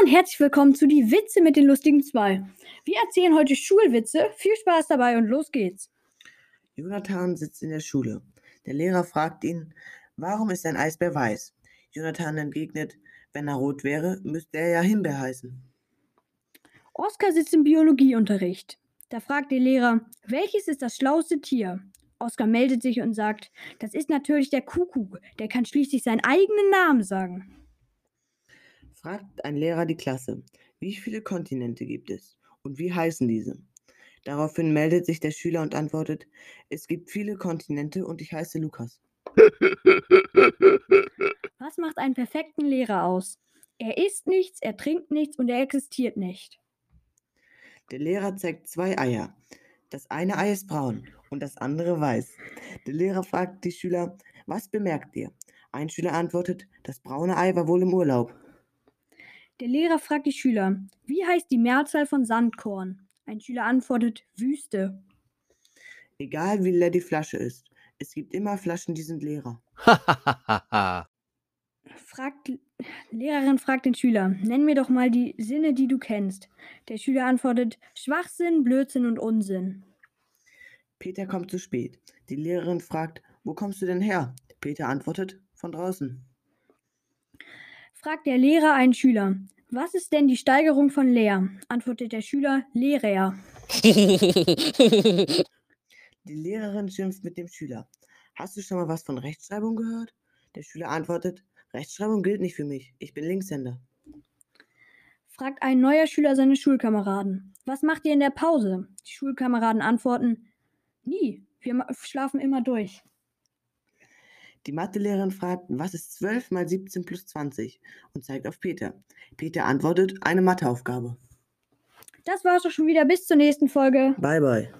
und herzlich willkommen zu die Witze mit den lustigen zwei. Wir erzählen heute Schulwitze. Viel Spaß dabei und los geht's. Jonathan sitzt in der Schule. Der Lehrer fragt ihn, warum ist ein Eisbär weiß? Jonathan entgegnet, wenn er rot wäre, müsste er ja Himbeer heißen. Oskar sitzt im Biologieunterricht. Da fragt der Lehrer, welches ist das schlauste Tier? Oskar meldet sich und sagt, das ist natürlich der Kuckuck, der kann schließlich seinen eigenen Namen sagen. Fragt ein Lehrer die Klasse, wie viele Kontinente gibt es und wie heißen diese? Daraufhin meldet sich der Schüler und antwortet, es gibt viele Kontinente und ich heiße Lukas. Was macht einen perfekten Lehrer aus? Er isst nichts, er trinkt nichts und er existiert nicht. Der Lehrer zeigt zwei Eier. Das eine Ei ist braun und das andere weiß. Der Lehrer fragt die Schüler, was bemerkt ihr? Ein Schüler antwortet, das braune Ei war wohl im Urlaub. Der Lehrer fragt die Schüler, wie heißt die Mehrzahl von Sandkorn? Ein Schüler antwortet, Wüste. Egal wie leer die Flasche ist, es gibt immer Flaschen, die sind leerer. Fragt, Lehrerin fragt den Schüler, nenn mir doch mal die Sinne, die du kennst. Der Schüler antwortet, Schwachsinn, Blödsinn und Unsinn. Peter kommt zu spät. Die Lehrerin fragt, wo kommst du denn her? Peter antwortet, von draußen. Fragt der Lehrer einen Schüler, was ist denn die Steigerung von leer? Antwortet der Schüler, Lehrer. Die Lehrerin schimpft mit dem Schüler. Hast du schon mal was von Rechtschreibung gehört? Der Schüler antwortet, Rechtschreibung gilt nicht für mich. Ich bin Linkshänder. Fragt ein neuer Schüler seine Schulkameraden, was macht ihr in der Pause? Die Schulkameraden antworten, nie. Wir schlafen immer durch. Die Mathelehrerin fragt, was ist 12 mal 17 plus 20? Und zeigt auf Peter. Peter antwortet, eine Matheaufgabe. Das war's doch schon wieder. Bis zur nächsten Folge. Bye bye.